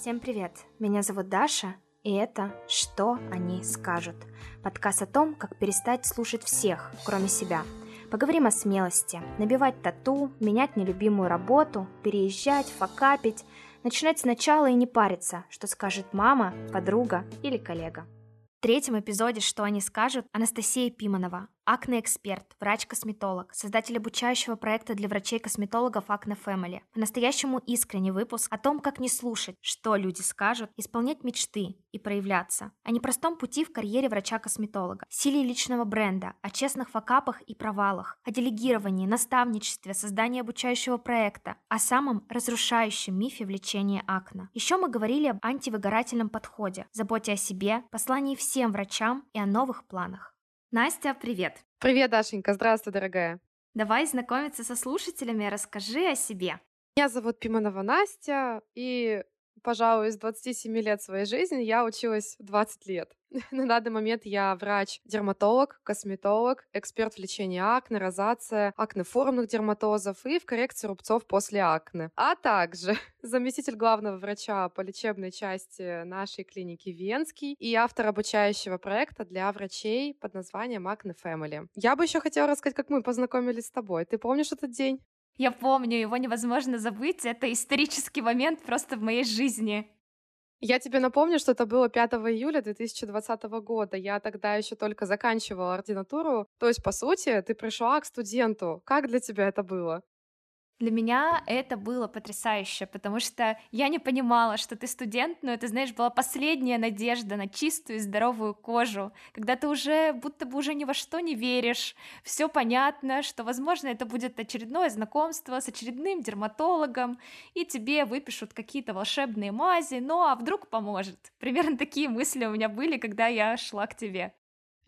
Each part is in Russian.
Всем привет! Меня зовут Даша, и это «Что они скажут?» Подкаст о том, как перестать слушать всех, кроме себя. Поговорим о смелости, набивать тату, менять нелюбимую работу, переезжать, факапить, начинать сначала и не париться, что скажет мама, подруга или коллега. В третьем эпизоде «Что они скажут» Анастасия Пиманова, акне-эксперт, врач-косметолог, создатель обучающего проекта для врачей-косметологов Acne Family. По-настоящему искренний выпуск о том, как не слушать, что люди скажут, исполнять мечты и проявляться. О непростом пути в карьере врача-косметолога, силе личного бренда, о честных факапах и провалах, о делегировании, наставничестве, создании обучающего проекта, о самом разрушающем мифе влечения акне. Еще мы говорили об антивыгорательном подходе, заботе о себе, послании всем врачам и о новых планах. Настя, привет! Привет, Дашенька, здравствуй, дорогая. Давай знакомиться со слушателями, расскажи о себе. Меня зовут Пиманова Настя, и пожалуй, из 27 лет своей жизни я училась 20 лет. На данный момент я врач-дерматолог, косметолог, эксперт в лечении акне, розация, акнеформных дерматозов и в коррекции рубцов после акне. А также заместитель главного врача по лечебной части нашей клиники Венский и автор обучающего проекта для врачей под названием Acne Family. Я бы еще хотела рассказать, как мы познакомились с тобой. Ты помнишь этот день? Я помню, его невозможно забыть. Это исторический момент просто в моей жизни. Я тебе напомню, что это было 5 июля 2020 года. Я тогда еще только заканчивала ординатуру. То есть, по сути, ты пришла к студенту. Как для тебя это было? Для меня это было потрясающе, потому что я не понимала, что ты студент, но это, знаешь, была последняя надежда на чистую и здоровую кожу, когда ты уже будто бы уже ни во что не веришь, все понятно, что, возможно, это будет очередное знакомство с очередным дерматологом, и тебе выпишут какие-то волшебные мази, ну а вдруг поможет. Примерно такие мысли у меня были, когда я шла к тебе.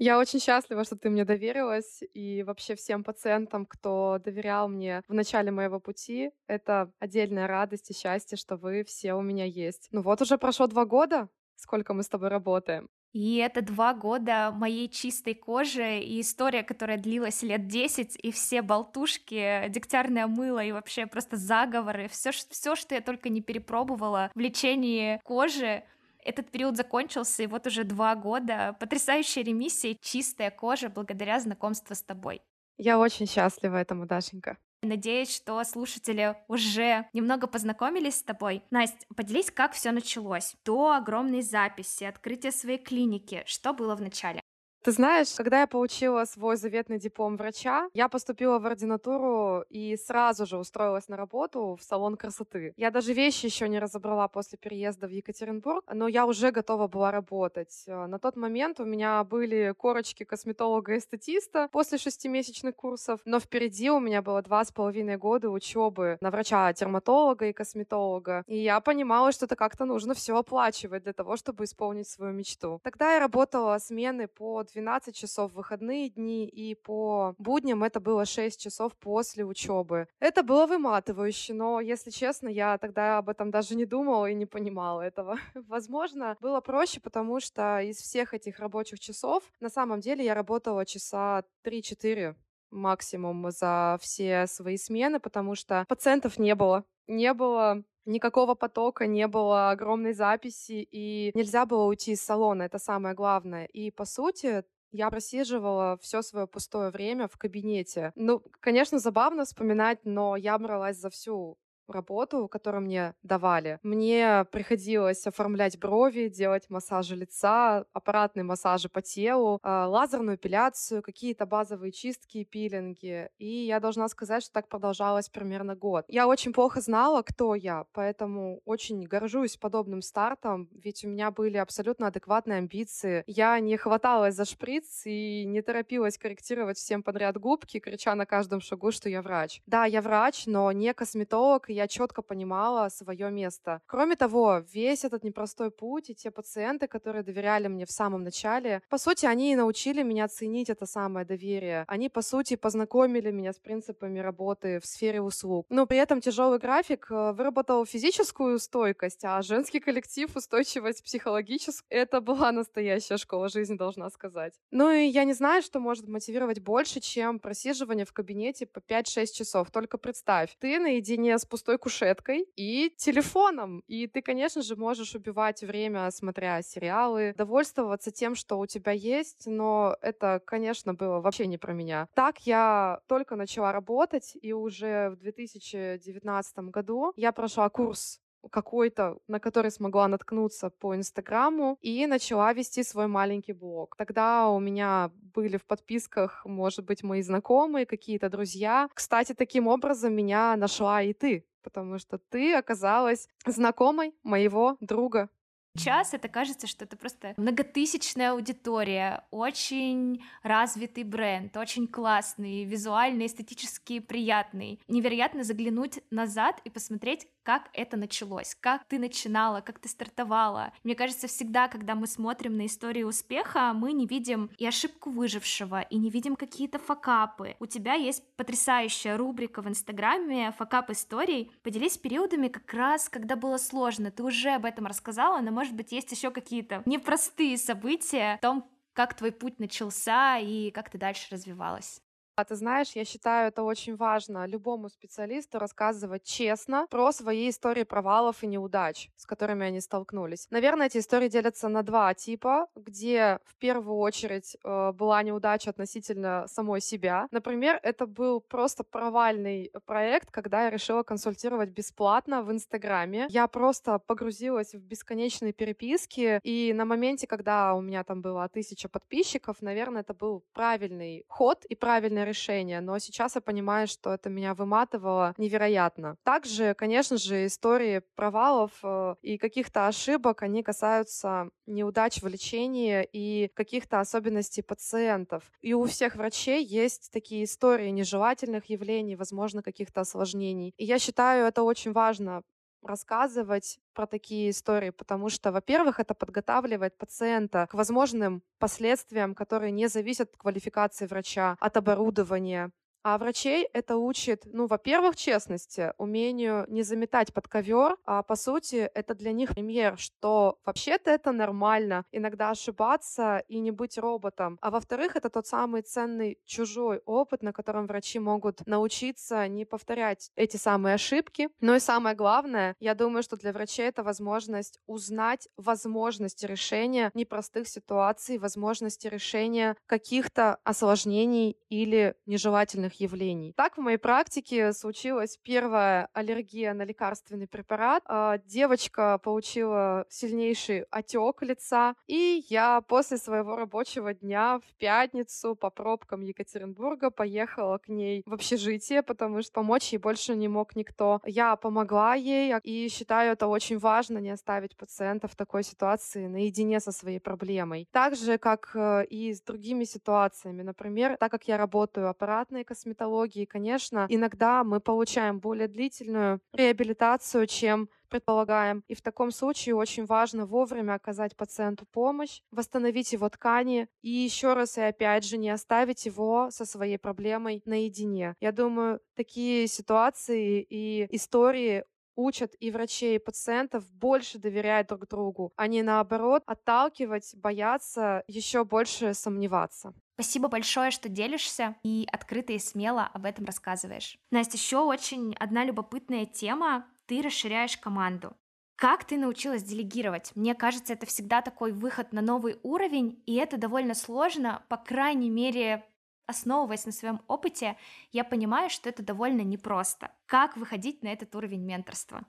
Я очень счастлива, что ты мне доверилась, и вообще всем пациентам, кто доверял мне в начале моего пути, это отдельная радость и счастье, что вы все у меня есть. Ну вот уже прошло два года, сколько мы с тобой работаем. И это два года моей чистой кожи и история, которая длилась лет 10, и все болтушки, дегтярное мыло и вообще просто заговоры, все, все, что я только не перепробовала в лечении кожи, этот период закончился, и вот уже два года потрясающая ремиссия, чистая кожа благодаря знакомству с тобой. Я очень счастлива этому, Дашенька. Надеюсь, что слушатели уже немного познакомились с тобой. Настя, поделись, как все началось. До огромной записи, открытия своей клиники. Что было в начале? Ты знаешь, когда я получила свой заветный диплом врача, я поступила в ординатуру и сразу же устроилась на работу в салон красоты. Я даже вещи еще не разобрала после переезда в Екатеринбург, но я уже готова была работать. Э, на тот момент у меня были корочки косметолога-эстетиста после шестимесячных курсов, но впереди у меня было два с половиной года учебы на врача-дерматолога и косметолога. И я понимала, что это как-то нужно все оплачивать для того, чтобы исполнить свою мечту. Тогда я работала смены по 12 часов в выходные дни, и по будням это было 6 часов после учебы. Это было выматывающе, но, если честно, я тогда об этом даже не думала и не понимала этого. Возможно, было проще, потому что из всех этих рабочих часов на самом деле я работала часа 3-4 максимум за все свои смены, потому что пациентов не было. Не было никакого потока, не было огромной записи, и нельзя было уйти из салона, это самое главное. И, по сути, я просиживала все свое пустое время в кабинете. Ну, конечно, забавно вспоминать, но я бралась за всю работу, которую мне давали. Мне приходилось оформлять брови, делать массажи лица, аппаратные массажи по телу, а, лазерную эпиляцию, какие-то базовые чистки и пилинги. И я должна сказать, что так продолжалось примерно год. Я очень плохо знала, кто я, поэтому очень горжусь подобным стартом, ведь у меня были абсолютно адекватные амбиции. Я не хваталась за шприц и не торопилась корректировать всем подряд губки, крича на каждом шагу, что я врач. Да, я врач, но не косметолог, и я четко понимала свое место. Кроме того, весь этот непростой путь и те пациенты, которые доверяли мне в самом начале, по сути, они и научили меня ценить это самое доверие. Они, по сути, познакомили меня с принципами работы в сфере услуг. Но при этом тяжелый график э, выработал физическую стойкость, а женский коллектив устойчивость психологическую. Это была настоящая школа жизни, должна сказать. Ну и я не знаю, что может мотивировать больше, чем просиживание в кабинете по 5-6 часов. Только представь, ты наедине с пустой пустой кушеткой и телефоном. И ты, конечно же, можешь убивать время, смотря сериалы, довольствоваться тем, что у тебя есть, но это, конечно, было вообще не про меня. Так я только начала работать, и уже в 2019 году я прошла курс какой-то, на который смогла наткнуться по Инстаграму, и начала вести свой маленький блог. Тогда у меня были в подписках, может быть, мои знакомые, какие-то друзья. Кстати, таким образом меня нашла и ты, потому что ты оказалась знакомой моего друга. Сейчас это кажется, что это просто многотысячная аудитория, очень развитый бренд, очень классный, визуально, эстетически приятный. Невероятно заглянуть назад и посмотреть, как это началось, как ты начинала, как ты стартовала. Мне кажется, всегда, когда мы смотрим на историю успеха, мы не видим и ошибку выжившего, и не видим какие-то факапы. У тебя есть потрясающая рубрика в Инстаграме «Факап историй». Поделись периодами как раз, когда было сложно. Ты уже об этом рассказала, но, может быть, есть еще какие-то непростые события в том, как твой путь начался и как ты дальше развивалась. А ты знаешь, я считаю это очень важно любому специалисту рассказывать честно про свои истории провалов и неудач, с которыми они столкнулись. Наверное, эти истории делятся на два типа, где в первую очередь э, была неудача относительно самой себя. Например, это был просто провальный проект, когда я решила консультировать бесплатно в Инстаграме. Я просто погрузилась в бесконечные переписки, и на моменте, когда у меня там было тысяча подписчиков, наверное, это был правильный ход и правильное решение, но сейчас я понимаю, что это меня выматывало невероятно. Также, конечно же, истории провалов э, и каких-то ошибок, они касаются неудач в лечении и каких-то особенностей пациентов. И у всех врачей есть такие истории нежелательных явлений, возможно, каких-то осложнений. И я считаю, это очень важно рассказывать про такие истории, потому что, во-первых, это подготавливает пациента к возможным последствиям, которые не зависят от квалификации врача, от оборудования, а врачей это учит, ну, во-первых, честности, умению не заметать под ковер, а по сути это для них пример, что вообще-то это нормально, иногда ошибаться и не быть роботом. А во-вторых, это тот самый ценный чужой опыт, на котором врачи могут научиться не повторять эти самые ошибки. Но и самое главное, я думаю, что для врачей это возможность узнать возможности решения непростых ситуаций, возможности решения каких-то осложнений или нежелательных пагубных явлений. Так в моей практике случилась первая аллергия на лекарственный препарат. А, девочка получила сильнейший отек лица, и я после своего рабочего дня в пятницу по пробкам Екатеринбурга поехала к ней в общежитие, потому что помочь ей больше не мог никто. Я помогла ей, и считаю это очень важно не оставить пациента в такой ситуации наедине со своей проблемой. Так же, как э, и с другими ситуациями. Например, так как я работаю аппаратной косметологией, косметологии, конечно, иногда мы получаем более длительную реабилитацию, чем предполагаем. И в таком случае очень важно вовремя оказать пациенту помощь, восстановить его ткани и еще раз и опять же не оставить его со своей проблемой наедине. Я думаю, такие ситуации и истории учат и врачей, и пациентов больше доверять друг другу, а не наоборот отталкивать, бояться, еще больше сомневаться. Спасибо большое, что делишься и открыто и смело об этом рассказываешь. Настя, еще очень одна любопытная тема. Ты расширяешь команду. Как ты научилась делегировать? Мне кажется, это всегда такой выход на новый уровень, и это довольно сложно, по крайней мере, основываясь на своем опыте, я понимаю, что это довольно непросто. Как выходить на этот уровень менторства?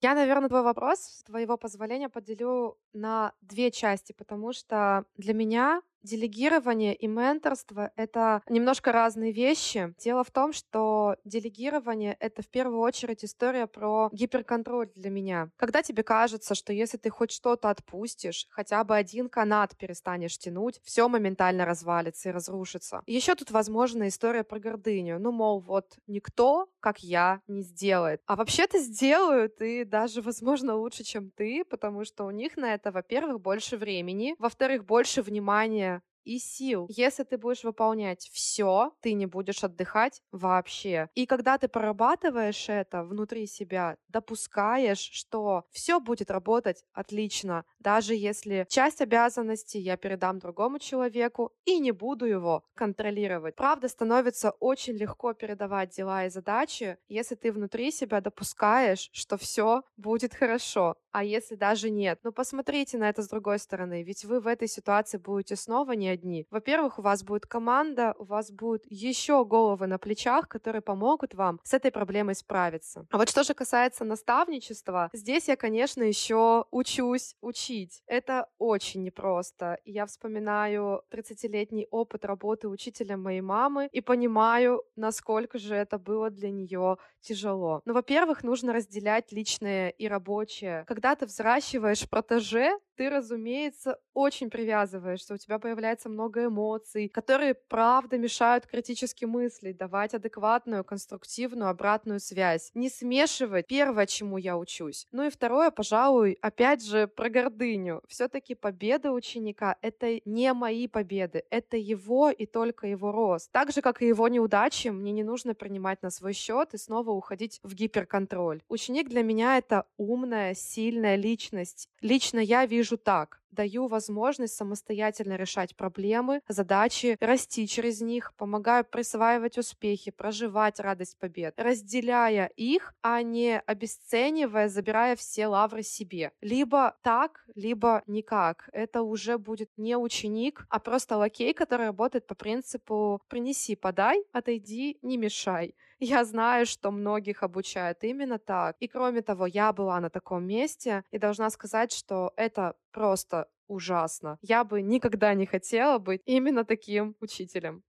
Я, наверное, твой вопрос, с твоего позволения, поделю на две части, потому что для меня Делегирование и менторство — это немножко разные вещи. Дело в том, что делегирование — это в первую очередь история про гиперконтроль для меня. Когда тебе кажется, что если ты хоть что-то отпустишь, хотя бы один канат перестанешь тянуть, все моментально развалится и разрушится. Еще тут, возможно, история про гордыню. Ну, мол, вот никто, как я, не сделает. А вообще-то сделают, и даже, возможно, лучше, чем ты, потому что у них на это, во-первых, больше времени, во-вторых, больше внимания и сил. Если ты будешь выполнять все, ты не будешь отдыхать вообще. И когда ты прорабатываешь это внутри себя, допускаешь, что все будет работать отлично, даже если часть обязанностей я передам другому человеку и не буду его контролировать. Правда, становится очень легко передавать дела и задачи, если ты внутри себя допускаешь, что все будет хорошо. А если даже нет? Ну, посмотрите на это с другой стороны, ведь вы в этой ситуации будете снова не одни. Во-первых, у вас будет команда, у вас будут еще головы на плечах, которые помогут вам с этой проблемой справиться. А вот что же касается наставничества, здесь я, конечно, еще учусь учить. Это очень непросто. Я вспоминаю 30-летний опыт работы учителем моей мамы и понимаю, насколько же это было для нее тяжело. Ну, во-первых, нужно разделять личное и рабочее. Когда ты взращиваешь протеже, ты, разумеется, очень привязываешься, у тебя появляется много эмоций, которые, правда, мешают критически мыслить, давать адекватную, конструктивную обратную связь. Не смешивать первое, чему я учусь. Ну и второе, пожалуй, опять же, про гордыню. Все-таки победы ученика — это не мои победы, это его и только его рост. Так же, как и его неудачи, мне не нужно принимать на свой счет и снова уходить в гиперконтроль. Ученик для меня — это умная, сильная личность. Лично я вижу так. Даю возможность самостоятельно решать проблемы, задачи, расти через них, помогаю присваивать успехи, проживать радость побед, разделяя их, а не обесценивая, забирая все лавры себе. Либо так, либо никак. Это уже будет не ученик, а просто лакей, который работает по принципу «принеси, подай, отойди, не мешай». Я знаю, что многих обучают именно так. И кроме того, я была на таком месте и должна сказать, что это просто ужасно. Я бы никогда не хотела быть именно таким учителем.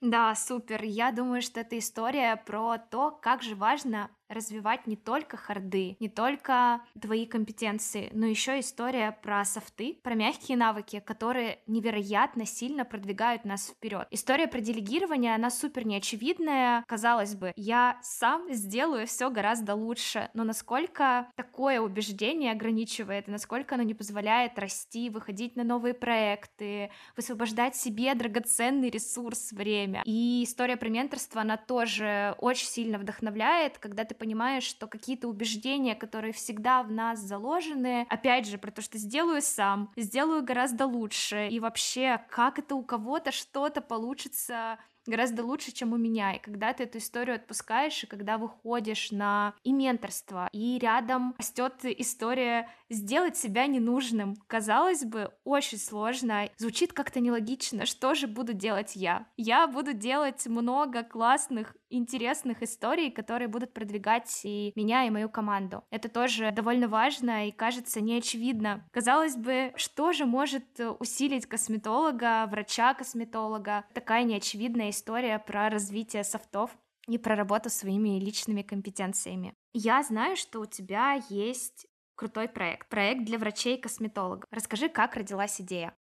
Да, супер. Я думаю, что это история про то, как же важно развивать не только харды, не только твои компетенции, но еще история про софты, про мягкие навыки, которые невероятно сильно продвигают нас вперед. История про делегирование, она супер неочевидная. Казалось бы, я сам сделаю все гораздо лучше, но насколько такое убеждение ограничивает, насколько оно не позволяет расти, выходить на новые проекты, высвобождать себе драгоценный ресурс, время. И история про менторство, она тоже очень сильно вдохновляет, когда ты понимаешь, что какие-то убеждения, которые всегда в нас заложены, опять же, про то, что сделаю сам, сделаю гораздо лучше, и вообще, как это у кого-то что-то получится гораздо лучше, чем у меня. И когда ты эту историю отпускаешь, и когда выходишь на и менторство, и рядом растет история сделать себя ненужным. Казалось бы, очень сложно, звучит как-то нелогично. Что же буду делать я? Я буду делать много классных, интересных историй, которые будут продвигать и меня, и мою команду. Это тоже довольно важно и кажется неочевидно. Казалось бы, что же может усилить косметолога, врача-косметолога? Такая неочевидная история про развитие софтов и про работу своими личными компетенциями. Я знаю, что у тебя есть крутой проект. Проект для врачей-косметологов. Расскажи, как родилась идея.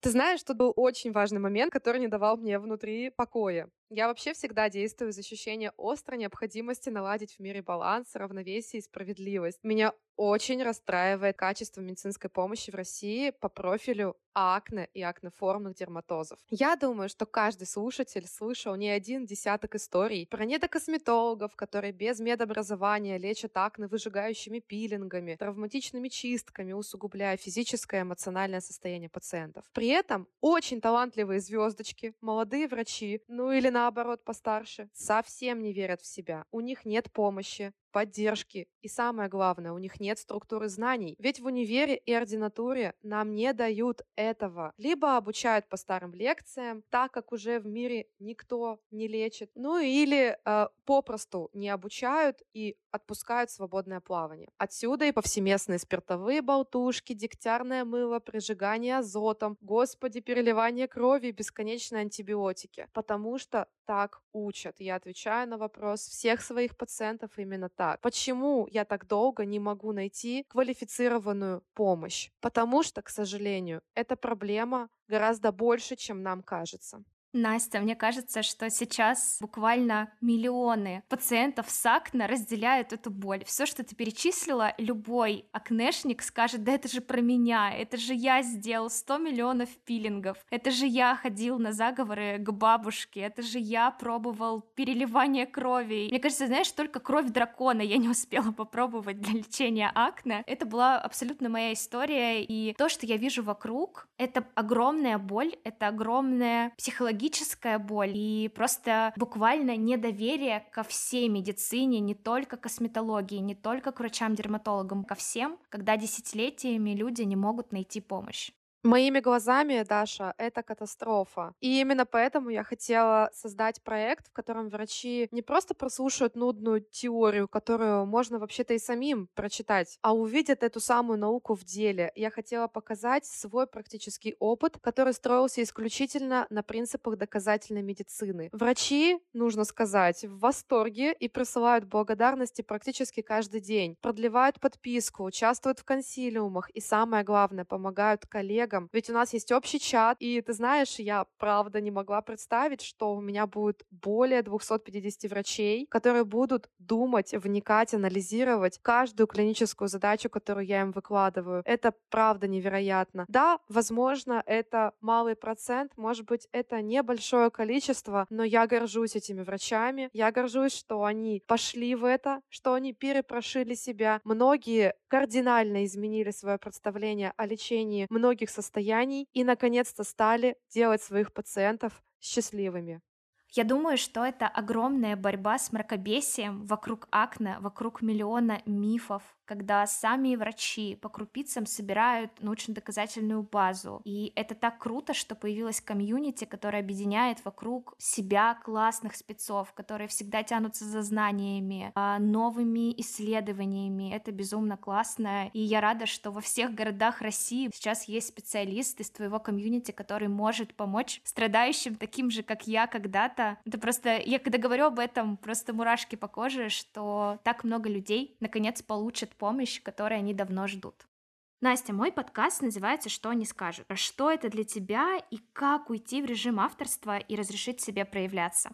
Ты знаешь, что был очень важный момент, который не давал мне внутри покоя. Я вообще всегда действую из ощущения острой необходимости наладить в мире баланс, равновесие и справедливость. Меня очень расстраивает качество медицинской помощи в России по профилю акне и акнеформных дерматозов. Я думаю, что каждый слушатель слышал не один десяток историй про недокосметологов, которые без медобразования лечат акне выжигающими пилингами, травматичными чистками, усугубляя физическое и эмоциональное состояние пациентов. При этом очень талантливые звездочки, молодые врачи, ну или наоборот постарше, совсем не верят в себя. У них нет помощи, поддержки и самое главное, у них нет структуры знаний. Ведь в универе и ординатуре нам не дают этого. Либо обучают по старым лекциям, так как уже в мире никто не лечит, ну или э, попросту не обучают и отпускают свободное плавание. Отсюда и повсеместные спиртовые болтушки, дегтярное мыло, прижигание азотом, господи, переливание крови и бесконечные антибиотики. Потому что так учат. Я отвечаю на вопрос всех своих пациентов именно так. Почему я так долго не могу найти квалифицированную помощь? Потому что, к сожалению, эта проблема гораздо больше, чем нам кажется. Настя, мне кажется, что сейчас буквально миллионы пациентов с акне разделяют эту боль. Все, что ты перечислила, любой акнешник скажет, да это же про меня, это же я сделал 100 миллионов пилингов, это же я ходил на заговоры к бабушке, это же я пробовал переливание крови. Мне кажется, знаешь, только кровь дракона я не успела попробовать для лечения акне. Это была абсолютно моя история, и то, что я вижу вокруг, это огромная боль, это огромная психологическая психологическая боль и просто буквально недоверие ко всей медицине, не только косметологии, не только к врачам-дерматологам, ко всем, когда десятилетиями люди не могут найти помощь. Моими глазами, Даша, это катастрофа. И именно поэтому я хотела создать проект, в котором врачи не просто прослушают нудную теорию, которую можно вообще-то и самим прочитать, а увидят эту самую науку в деле. Я хотела показать свой практический опыт, который строился исключительно на принципах доказательной медицины. Врачи, нужно сказать, в восторге и присылают благодарности практически каждый день, продлевают подписку, участвуют в консилиумах и, самое главное, помогают коллегам коллегам. Ведь у нас есть общий чат, и ты знаешь, я правда не могла представить, что у меня будет более 250 врачей, которые будут думать, вникать, анализировать каждую клиническую задачу, которую я им выкладываю. Это правда невероятно. Да, возможно, это малый процент, может быть, это небольшое количество, но я горжусь этими врачами, я горжусь, что они пошли в это, что они перепрошили себя. Многие кардинально изменили свое представление о лечении многих состояний и, наконец-то, стали делать своих пациентов счастливыми. Я думаю, что это огромная борьба с мракобесием вокруг акне, вокруг миллиона мифов, когда сами врачи по крупицам собирают научно-доказательную базу. И это так круто, что появилась комьюнити, которая объединяет вокруг себя классных спецов, которые всегда тянутся за знаниями, а, новыми исследованиями. Это безумно классно. И я рада, что во всех городах России сейчас есть специалист из твоего комьюнити, который может помочь страдающим таким же, как я когда-то. Это просто, я когда говорю об этом, просто мурашки по коже, что так много людей наконец получат помощь, которой они давно ждут. Настя, мой подкаст называется «Что они скажут?». Что это для тебя и как уйти в режим авторства и разрешить себе проявляться?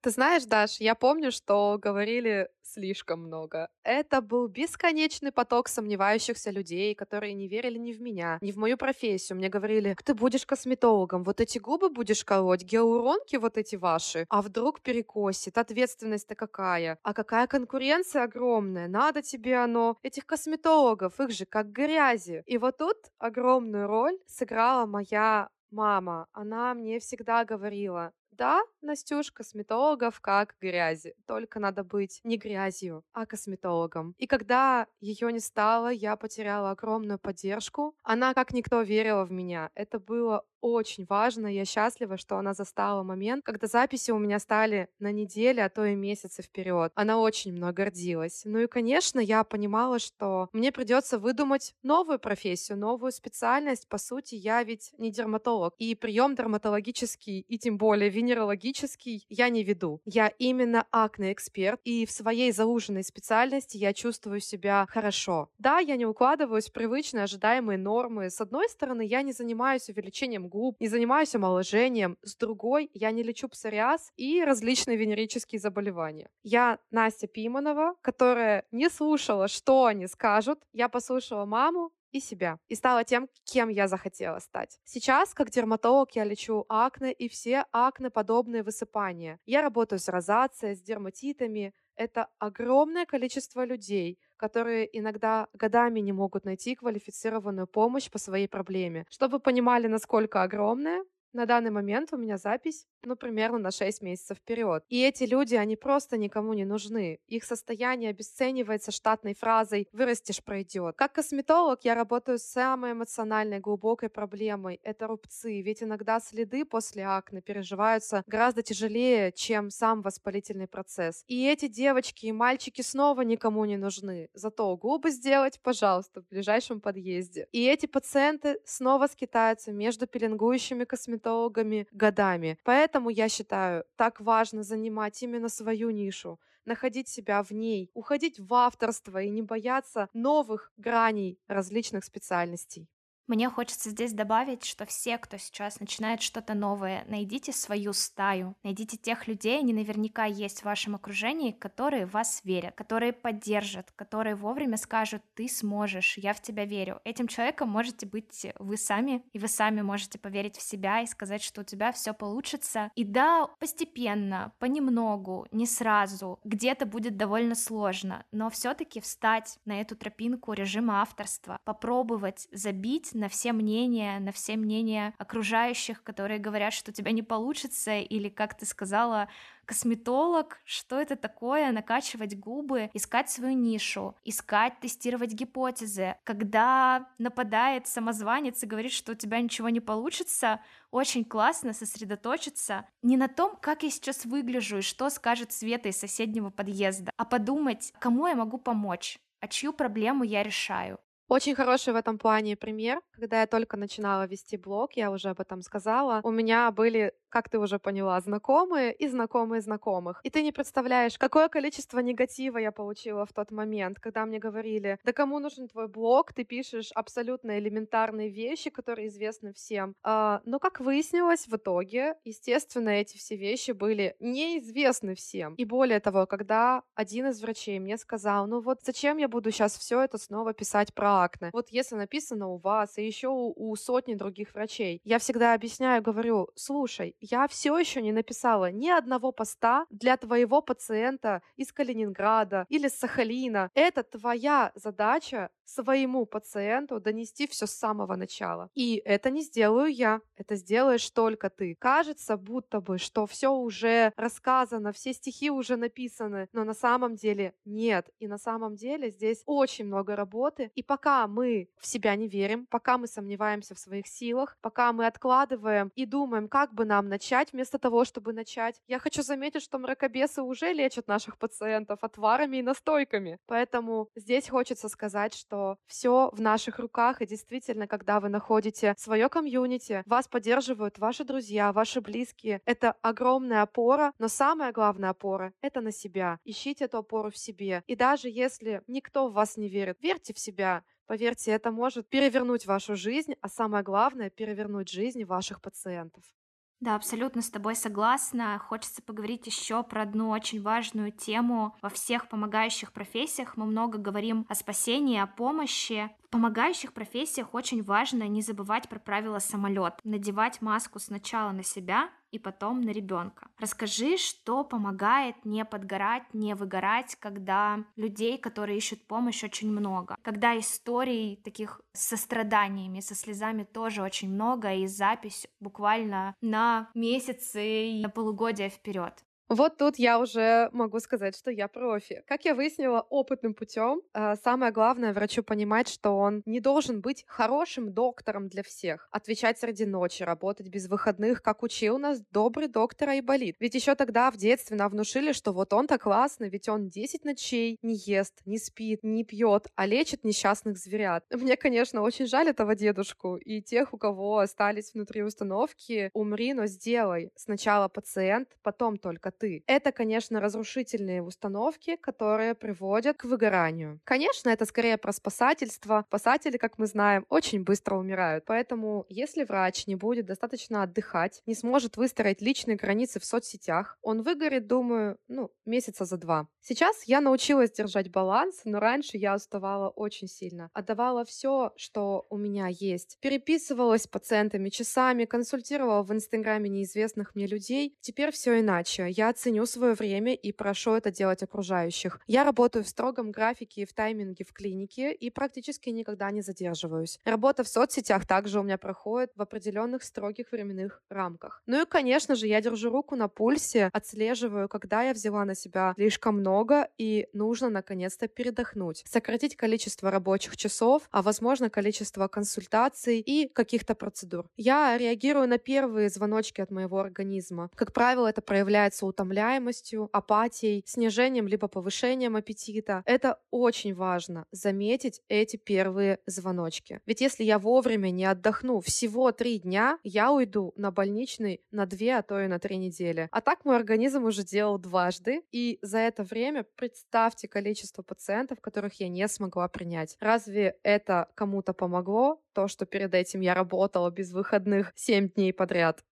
Ты знаешь, Даш, я помню, что говорили слишком много. Это был бесконечный поток сомневающихся людей, которые не верили ни в меня, ни в мою профессию. Мне говорили, ты будешь косметологом, вот эти губы будешь колоть, гиалуронки вот эти ваши, а вдруг перекосит, ответственность-то какая? А какая конкуренция огромная, надо тебе оно. Этих косметологов, их же как грязи. И вот тут огромную роль сыграла моя мама. Она мне всегда говорила, да, Настюш, косметологов как грязи. Только надо быть не грязью, а косметологом. И когда ее не стало, я потеряла огромную поддержку. Она как никто верила в меня. Это было очень важно. Я счастлива, что она застала момент, когда записи у меня стали на неделю, а то и месяцы вперед. Она очень много гордилась. Ну и, конечно, я понимала, что мне придется выдумать новую профессию, новую специальность. По сути, я ведь не дерматолог. И прием дерматологический, и тем более венерологический я не веду. Я именно акне-эксперт, и в своей зауженной специальности я чувствую себя хорошо. Да, я не укладываюсь в привычные ожидаемые нормы. С одной стороны, я не занимаюсь увеличением губ, не занимаюсь омоложением. С другой, я не лечу псориаз и различные венерические заболевания. Я Настя Пиманова, которая не слушала, что они скажут. Я послушала маму, и себя. И стала тем, кем я захотела стать. Сейчас, как дерматолог, я лечу акне и все акне-подобные высыпания. Я работаю с розацией, с дерматитами. Это огромное количество людей, которые иногда годами не могут найти квалифицированную помощь по своей проблеме. Чтобы понимали, насколько огромная, на данный момент у меня запись, ну, примерно на 6 месяцев вперед. И эти люди, они просто никому не нужны. Их состояние обесценивается штатной фразой «вырастешь, пройдет». Как косметолог я работаю с самой эмоциональной, глубокой проблемой. Это рубцы, ведь иногда следы после акне переживаются гораздо тяжелее, чем сам воспалительный процесс. И эти девочки и мальчики снова никому не нужны. Зато губы сделать, пожалуйста, в ближайшем подъезде. И эти пациенты снова скитаются между пеленгующими косметологами косметологами годами. Поэтому я считаю, так важно занимать именно свою нишу, находить себя в ней, уходить в авторство и не бояться новых граней различных специальностей. Мне хочется здесь добавить, что все, кто сейчас начинает что-то новое, найдите свою стаю, найдите тех людей, они наверняка есть в вашем окружении, которые вас верят, которые поддержат, которые вовремя скажут, ты сможешь, я в тебя верю. Этим человеком можете быть вы сами, и вы сами можете поверить в себя и сказать, что у тебя все получится. И да, постепенно, понемногу, не сразу, где-то будет довольно сложно, но все-таки встать на эту тропинку режима авторства, попробовать забить на все мнения, на все мнения окружающих, которые говорят, что у тебя не получится, или, как ты сказала, косметолог, что это такое, накачивать губы, искать свою нишу, искать, тестировать гипотезы. Когда нападает самозванец и говорит, что у тебя ничего не получится, очень классно сосредоточиться не на том, как я сейчас выгляжу и что скажет Света из соседнего подъезда, а подумать, кому я могу помочь, а чью проблему я решаю. Очень хороший в этом плане пример. Когда я только начинала вести блог, я уже об этом сказала, у меня были как ты уже поняла, знакомые и знакомые знакомых. И ты не представляешь, какое количество негатива я получила в тот момент, когда мне говорили, да кому нужен твой блог, ты пишешь абсолютно элементарные вещи, которые известны всем. А, но как выяснилось в итоге, естественно, эти все вещи были неизвестны всем. И более того, когда один из врачей мне сказал, ну вот зачем я буду сейчас все это снова писать про акне? Вот если написано у вас и еще у, у сотни других врачей, я всегда объясняю, говорю, слушай, я все еще не написала ни одного поста для твоего пациента из Калининграда или Сахалина. Это твоя задача своему пациенту донести все с самого начала. И это не сделаю я, это сделаешь только ты. Кажется, будто бы, что все уже рассказано, все стихи уже написаны, но на самом деле нет. И на самом деле здесь очень много работы. И пока мы в себя не верим, пока мы сомневаемся в своих силах, пока мы откладываем и думаем, как бы нам начать вместо того, чтобы начать, я хочу заметить, что мракобесы уже лечат наших пациентов отварами и настойками. Поэтому здесь хочется сказать, что все в наших руках, и действительно, когда вы находите свое комьюнити, вас поддерживают ваши друзья, ваши близкие. Это огромная опора, но самая главная опора — это на себя. Ищите эту опору в себе. И даже если никто в вас не верит, верьте в себя. Поверьте, это может перевернуть вашу жизнь, а самое главное — перевернуть жизни ваших пациентов. Да, абсолютно с тобой согласна. Хочется поговорить еще про одну очень важную тему. Во всех помогающих профессиях мы много говорим о спасении, о помощи. В помогающих профессиях очень важно не забывать про правила самолет. Надевать маску сначала на себя, и потом на ребенка. Расскажи, что помогает не подгорать, не выгорать, когда людей, которые ищут помощь, очень много. Когда историй таких со страданиями, со слезами тоже очень много, и запись буквально на месяцы и на полугодия вперед. Вот тут я уже могу сказать, что я профи. Как я выяснила опытным путем, э, самое главное врачу понимать, что он не должен быть хорошим доктором для всех, отвечать среди ночи, работать без выходных, как учил нас добрый доктор Айболит. Ведь еще тогда в детстве нам внушили, что вот он-то классный, ведь он 10 ночей не ест, не спит, не пьет, а лечит несчастных зверят. Мне, конечно, очень жаль этого дедушку и тех, у кого остались внутри установки «умри, но сделай». Сначала пациент, потом только ты. Это, конечно, разрушительные установки, которые приводят к выгоранию. Конечно, это скорее про спасательство. Спасатели, как мы знаем, очень быстро умирают. Поэтому, если врач не будет достаточно отдыхать, не сможет выстроить личные границы в соцсетях, он выгорит, думаю, ну, месяца за два. Сейчас я научилась держать баланс, но раньше я уставала очень сильно. Отдавала все, что у меня есть. Переписывалась с пациентами часами, консультировала в Инстаграме неизвестных мне людей. Теперь все иначе. Я ценю свое время и прошу это делать окружающих. Я работаю в строгом графике и в тайминге в клинике и практически никогда не задерживаюсь. Работа в соцсетях также у меня проходит в определенных строгих временных рамках. Ну и, конечно же, я держу руку на пульсе, отслеживаю, когда я взяла на себя слишком много и нужно наконец-то передохнуть, сократить количество рабочих часов, а возможно количество консультаций и каких-то процедур. Я реагирую на первые звоночки от моего организма. Как правило, это проявляется утомляемостью, апатией, снижением либо повышением аппетита. Это очень важно заметить эти первые звоночки. Ведь если я вовремя не отдохну всего три дня, я уйду на больничный на две, а то и на три недели. А так мой организм уже делал дважды, и за это время представьте количество пациентов, которых я не смогла принять. Разве это кому-то помогло? То, что перед этим я работала без выходных 7 дней подряд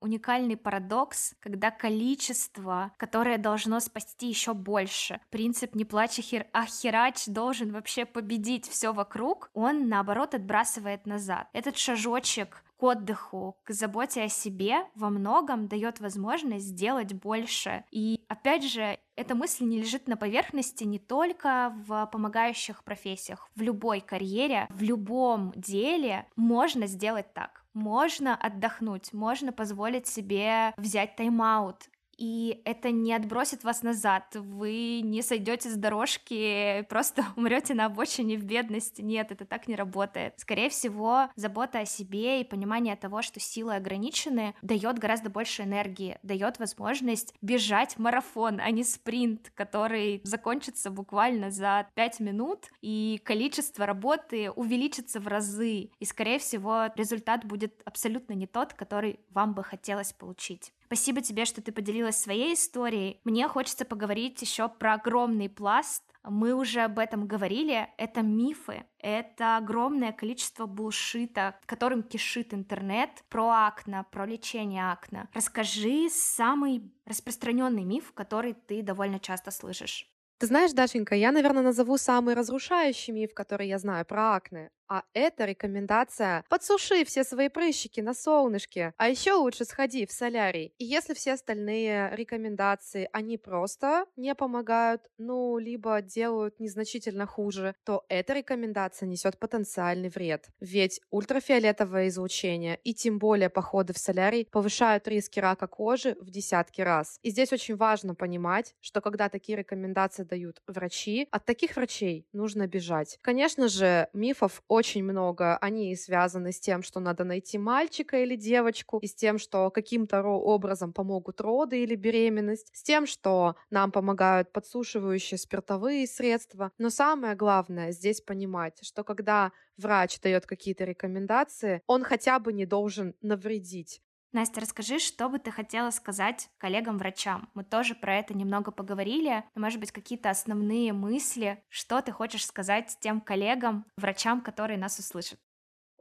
уникальный парадокс, когда количество, которое должно спасти еще больше. Принцип «не плачь, а херач» должен вообще победить все вокруг, он, наоборот, отбрасывает назад. Этот шажочек к отдыху, к заботе о себе во многом дает возможность сделать больше. И опять же, эта мысль не лежит на поверхности не только в помогающих профессиях. В любой карьере, в любом деле можно сделать так можно отдохнуть, можно позволить себе взять тайм-аут, и это не отбросит вас назад, вы не сойдете с дорожки, просто умрете на обочине в бедности. Нет, это так не работает. Скорее всего, забота о себе и понимание того, что силы ограничены, дает гораздо больше энергии, дает возможность бежать марафон, а не спринт, который закончится буквально за 5 минут, и количество работы увеличится в разы, и, скорее всего, результат будет абсолютно не тот, который вам бы хотелось получить. Спасибо тебе, что ты поделилась своей историей. Мне хочется поговорить еще про огромный пласт мы уже об этом говорили, это мифы, это огромное количество булшита, которым кишит интернет про акне, про лечение акне. Расскажи самый распространенный миф, который ты довольно часто слышишь. Ты знаешь, Дашенька, я, наверное, назову самый разрушающий миф, который я знаю про акне. А это рекомендация «подсуши все свои прыщики на солнышке», а еще лучше сходи в солярий. И если все остальные рекомендации, они просто не помогают, ну, либо делают незначительно хуже, то эта рекомендация несет потенциальный вред. Ведь ультрафиолетовое излучение и тем более походы в солярий повышают риски рака кожи в десятки раз. И здесь очень важно понимать, что когда такие рекомендации дают врачи, от таких врачей нужно бежать. Конечно же, мифов очень много. Они связаны с тем, что надо найти мальчика или девочку, и с тем, что каким-то образом помогут роды или беременность, с тем, что нам помогают подсушивающие спиртовые средства. Но самое главное здесь понимать, что когда врач дает какие-то рекомендации, он хотя бы не должен навредить. Настя, расскажи, что бы ты хотела сказать коллегам-врачам? Мы тоже про это немного поговорили, может быть, какие-то основные мысли, что ты хочешь сказать тем коллегам, врачам, которые нас услышат?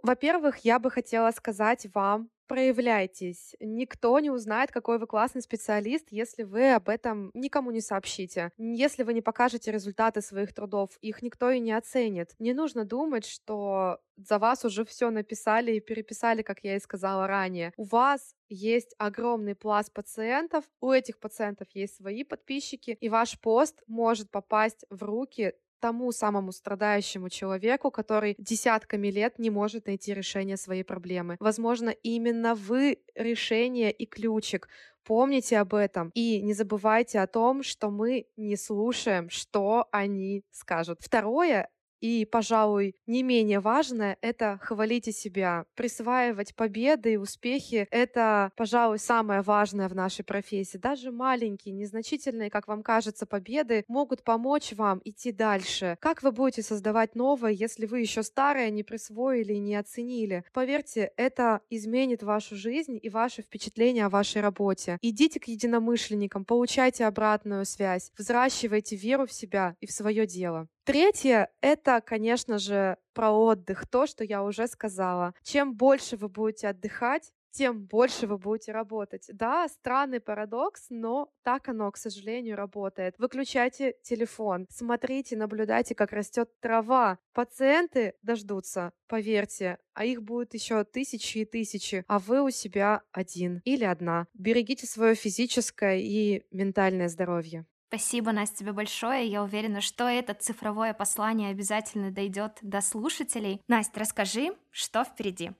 Во-первых, я бы хотела сказать вам, проявляйтесь. Никто не узнает, какой вы классный специалист, если вы об этом никому не сообщите. Если вы не покажете результаты своих трудов, их никто и не оценит. Не нужно думать, что за вас уже все написали и переписали, как я и сказала ранее. У вас есть огромный пласт пациентов, у этих пациентов есть свои подписчики, и ваш пост может попасть в руки тому самому страдающему человеку, который десятками лет не может найти решение своей проблемы. Возможно, именно вы решение и ключик. Помните об этом и не забывайте о том, что мы не слушаем, что они скажут. Второе и, пожалуй, не менее важное — это хвалите себя. Присваивать победы и успехи — это, пожалуй, самое важное в нашей профессии. Даже маленькие, незначительные, как вам кажется, победы могут помочь вам идти дальше. Как вы будете создавать новое, если вы еще старое не присвоили и не оценили? Поверьте, это изменит вашу жизнь и ваше впечатление о вашей работе. Идите к единомышленникам, получайте обратную связь, взращивайте веру в себя и в свое дело. Третье — это, конечно же, про отдых, то, что я уже сказала. Чем больше вы будете отдыхать, тем больше вы будете работать. Да, странный парадокс, но так оно, к сожалению, работает. Выключайте телефон, смотрите, наблюдайте, как растет трава. Пациенты дождутся, поверьте, а их будет еще тысячи и тысячи, а вы у себя один или одна. Берегите свое физическое и ментальное здоровье. Спасибо, Настя, тебе большое. Я уверена, что это цифровое послание обязательно дойдет до слушателей. Настя, расскажи, что впереди?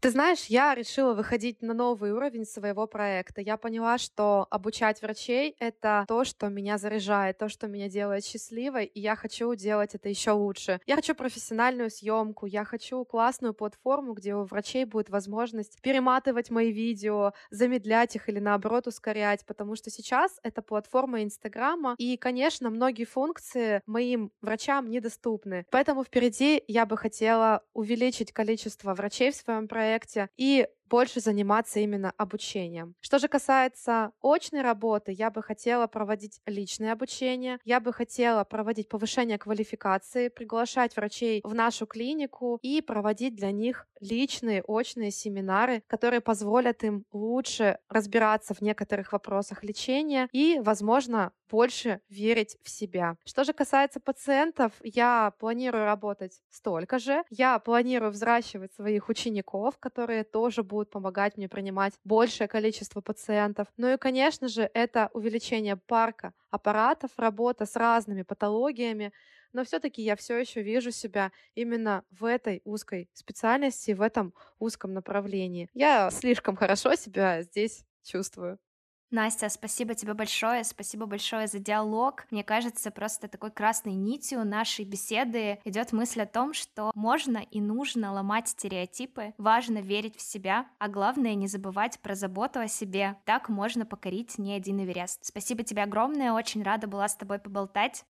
Ты знаешь, я решила выходить на новый уровень своего проекта. Я поняла, что обучать врачей — это то, что меня заряжает, то, что меня делает счастливой, и я хочу делать это еще лучше. Я хочу профессиональную съемку, я хочу классную платформу, где у врачей будет возможность перематывать мои видео, замедлять их или наоборот ускорять, потому что сейчас это платформа Инстаграма, и, конечно, многие функции моим врачам недоступны. Поэтому впереди я бы хотела увеличить количество врачей в своем проекте, проекте. И больше заниматься именно обучением. Что же касается очной работы, я бы хотела проводить личное обучение, я бы хотела проводить повышение квалификации, приглашать врачей в нашу клинику и проводить для них личные очные семинары, которые позволят им лучше разбираться в некоторых вопросах лечения и, возможно, больше верить в себя. Что же касается пациентов, я планирую работать столько же. Я планирую взращивать своих учеников, которые тоже будут будут помогать мне принимать большее количество пациентов. Ну и, конечно же, это увеличение парка аппаратов, работа с разными патологиями, но все-таки я все еще вижу себя именно в этой узкой специальности, в этом узком направлении. Я слишком хорошо себя здесь чувствую. Настя, спасибо тебе большое, спасибо большое за диалог. Мне кажется, просто такой красной нитью нашей беседы идет мысль о том, что можно и нужно ломать стереотипы, важно верить в себя, а главное не забывать про заботу о себе. Так можно покорить не один Эверест. Спасибо тебе огромное, очень рада была с тобой поболтать.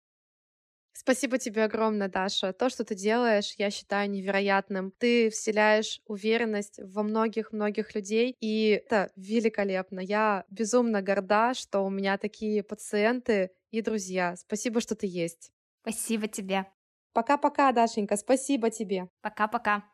Спасибо тебе огромное, Даша. То, что ты делаешь, я считаю невероятным. Ты вселяешь уверенность во многих-многих людей, и это великолепно. Я безумно горда, что у меня такие пациенты и друзья. Спасибо, что ты есть. Спасибо тебе. Пока-пока, Дашенька, спасибо тебе. Пока-пока.